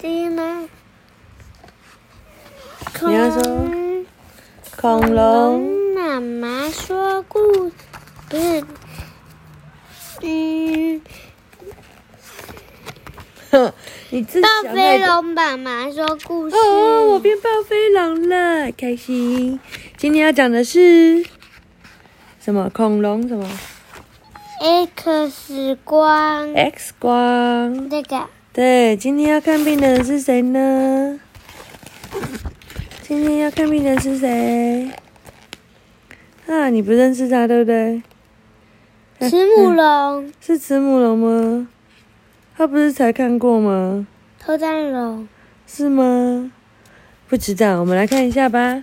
第一呢？你要说恐龙。妈妈说故，不是，嗯，哼，你自暴想飞太多龙妈妈说故事。哦，我变暴飞龙了，开心。今天要讲的是什么？恐龙什么 X 光？X 光。这个对，今天要看病的人是谁呢？今天要看病的是谁？啊，你不认识他对不对？慈母龙、是慈母龙吗？他不是才看过吗？偷蛋龙、是吗？不知道，我们来看一下吧。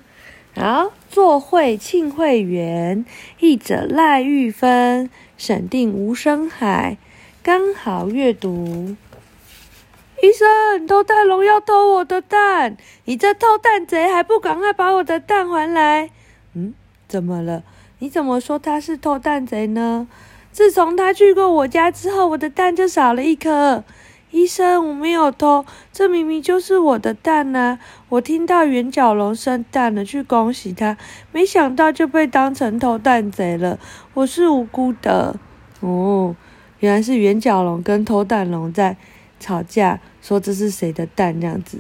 好，做会庆会员，译者赖玉芬，审定吴生海，刚好阅读。医生，偷蛋龙要偷我的蛋，你这偷蛋贼还不赶快把我的蛋还来？嗯，怎么了？你怎么说他是偷蛋贼呢？自从他去过我家之后，我的蛋就少了一颗。医生，我没有偷，这明明就是我的蛋呐、我听到圆角龙生蛋了，去恭喜他，没想到就被当成偷蛋贼了。我是无辜的。哦，原来是圆角龙跟偷蛋龙在吵架，说这是谁的蛋这样子。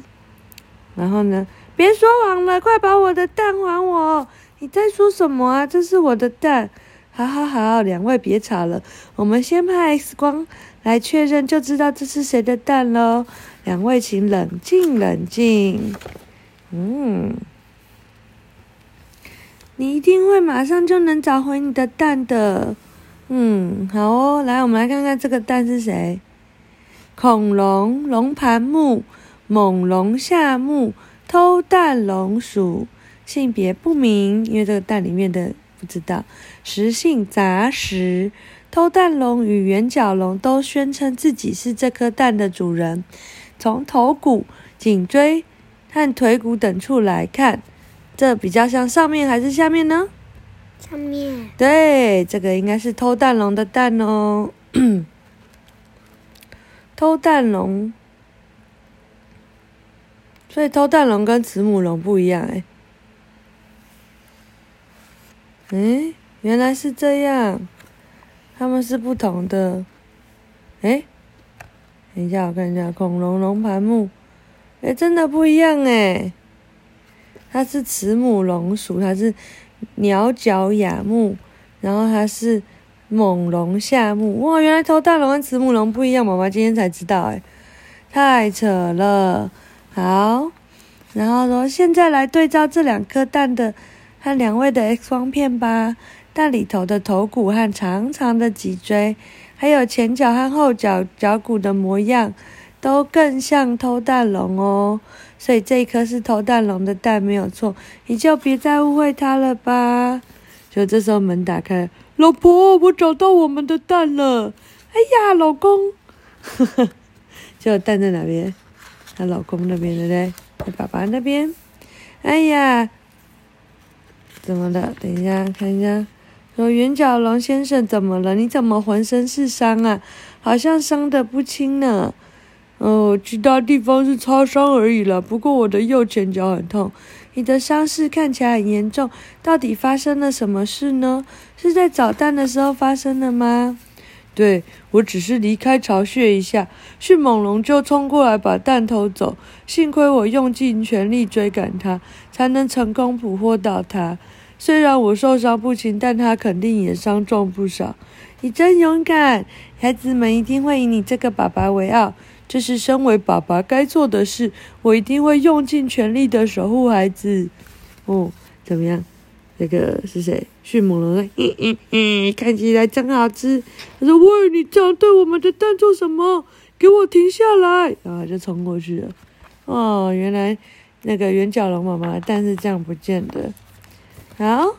然后呢，别说谎了，快把我的蛋还我！你在说什么啊？这是我的蛋。好好好，两位别吵了，我们先拍 X 光来确认，就知道这是谁的蛋喽。两位请冷静冷静。嗯，你一定会马上就能找回你的蛋的。嗯，好哦，来，我们来看看这个蛋是谁。恐龙、龙盘目、猛龙下目、偷蛋龙属，性别不明，因为这个蛋里面的不知道。食性杂食，偷蛋龙与圆角龙都宣称自己是这颗蛋的主人。从头骨、颈椎和腿骨等处来看，这比较像上面还是下面呢？上面对，这个应该是偷蛋龙的蛋哦。偷蛋龙，所以偷蛋龙跟慈母龙不一样哎。嗯，原来是这样，它们是不同的。哎，等一下，我看一下，恐龙龙盘目，哎，真的不一样哎。它是慈母龙属，它是鸟脚亚目，然后它是猛龙下目。哇，原来偷蛋龙跟慈母龙不一样，妈妈今天才知道哎，太扯了。好，然后说现在来对照这两颗蛋的和两位的 X 光片吧。蛋里头的头骨和长长的脊椎，还有前脚和后脚脚骨的模样，都更像偷蛋龙哦。所以这一颗是偷蛋龙的蛋没有错，你就别再误会它了吧。就这时候门打开了，老婆，我找到我们的蛋了。哎呀，老公，呵呵，就蛋在哪边？她老公那边对不对？在爸爸那边。哎呀，怎么了？等一下看一下。说圆角龙先生怎么了？你怎么浑身是伤啊？好像伤得不轻呢。哦，其他地方是擦伤而已啦。不过我的右前脚很痛。你的伤势看起来很严重，到底发生了什么事呢？是在找蛋的时候发生的吗？对，我只是离开巢穴一下，迅猛龙就冲过来把蛋偷走。幸亏我用尽全力追赶它，才能成功捕获到它。虽然我受伤不轻，但它肯定也伤重不少。你真勇敢，孩子们一定会以你这个爸爸为傲。这是身为爸爸该做的事，我一定会用尽全力的守护孩子。哦，怎么样？那个是谁？迅猛龙？嗯嗯嗯，看起来真好吃。他说：“喂，你这样对我们的蛋做什么？给我停下来！”然后就冲过去了。哦，原来那个圆角龙妈妈的蛋是这样不见的。好，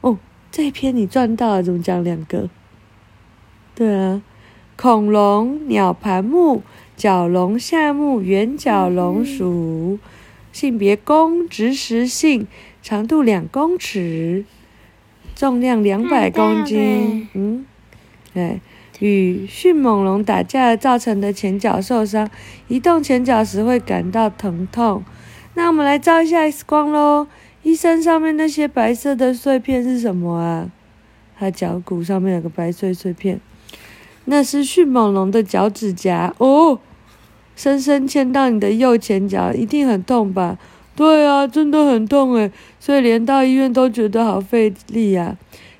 哦，这一篇你赚到了，怎么讲两个？对啊，恐龙、鸟盘目、角龙下目、圆角龙属，性别公，植食性，长度两公尺，重量两百公斤。嗯，对，与迅猛龙打架造成的前脚受伤，移动前脚时会感到疼痛。那我们来照一下 X 光喽。医生上面那些白色的碎片是什么啊？他脚骨上面有个白碎碎片，那是迅猛龙的脚趾甲哦。深深嵌到你的右前脚，一定很痛吧？对啊，真的很痛诶，所以连到医院都觉得好费力呀。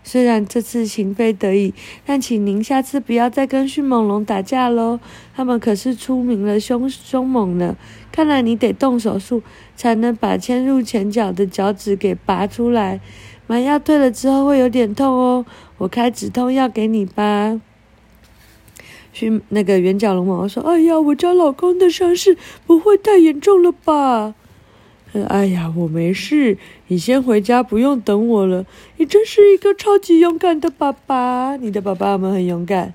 虽然这次情非得已，但请您下次不要再跟迅猛龙打架喽。他们可是出名了凶凶猛呢。看来你得动手术，才能把嵌入前脚的脚趾给拔出来。麻药退了之后会有点痛哦，我开止痛药给你吧。去那个圆角龙猫说：“哎呀，我家老公的伤势不会太严重了吧？”哎呀，我没事，你先回家，不用等我了。你真是一个超级勇敢的爸爸，你的爸爸们很勇敢，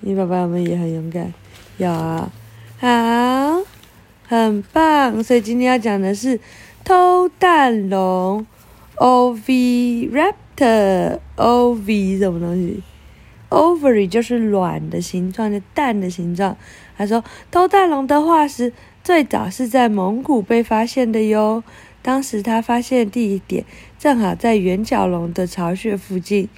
你爸爸们也很勇敢，有啊，好，很棒。所以今天要讲的是偷蛋龙，Ov Raptor，Ov 什么东西？ovary 就是卵的形状，的蛋的形状。他说偷蛋龙的化石。最早是在蒙古被发现的哟。当时他发现地点正好在圆角龙的巢穴附近，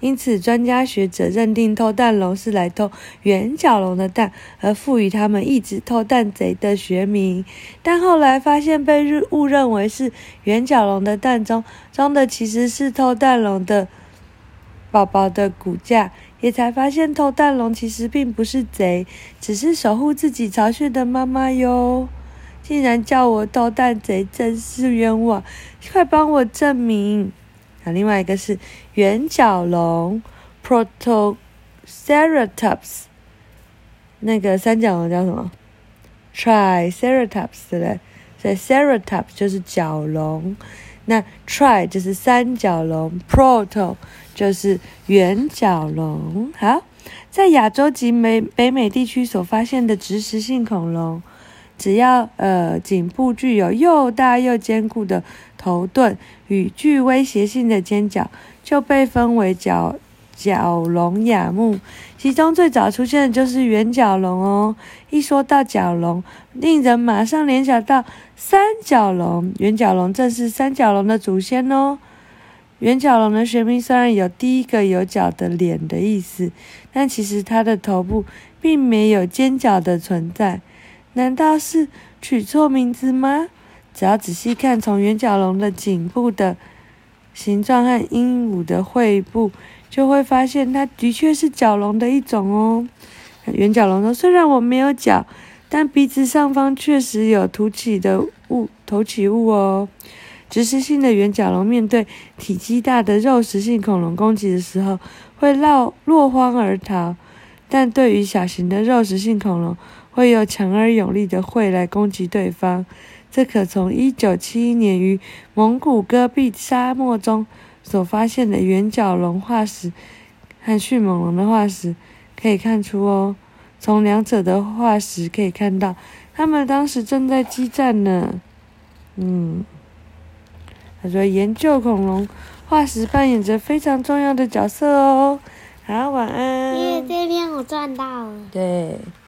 因此专家学者认定偷蛋龙是来偷圆角龙的蛋，而赋予他们一直偷蛋贼的学名。但后来发现被误认为是圆角龙的蛋中装的其实是偷蛋龙的宝宝的骨架。也才发现，偷蛋龙其实并不是贼，只是守护自己巢穴的妈妈哟。竟然叫我偷蛋贼，真是冤枉！快帮我证明。啊，另外一个是圆角龙，Protoceratops。那个三角龙叫什么？Triceratops 对不对？所以 Ceratops 就是角龙，那 try 就是三角龙，Proto。就是圆角龙。好，在亚洲及美北美地区所发现的植食性恐龙，只要呃颈部具有又大又坚固的头盾与具威胁性的尖角，就被分为角角龙亚目。其中最早出现的就是圆角龙哦。一说到角龙，令人马上联想到三角龙。圆角龙正是三角龙的祖先哦。圆角龙的学名虽然有第一个有角的脸的意思，但其实它的头部并没有尖角的存在。难道是取错名字吗？只要仔细看从圆角龙的颈部的形状和鹦鹉的喙部，就会发现它的确是角龙的一种哦。圆角龙说：“虽然我没有角，但鼻子上方确实有凸起的物，凸起物哦。”植食性的圆角龙面对体积大的肉食性恐龙攻击的时候，会落落荒而逃；但对于小型的肉食性恐龙，会有强而有力的喙来攻击对方。这可从1971年于蒙古戈壁沙漠中所发现的圆角龙化石和迅猛龙的化石可以看出哦。从两者的化石可以看到，他们当时正在激战呢。嗯。他说：“研究恐龙化石扮演着非常重要的角色哦。”好，晚安。因为这边我赚到了。对。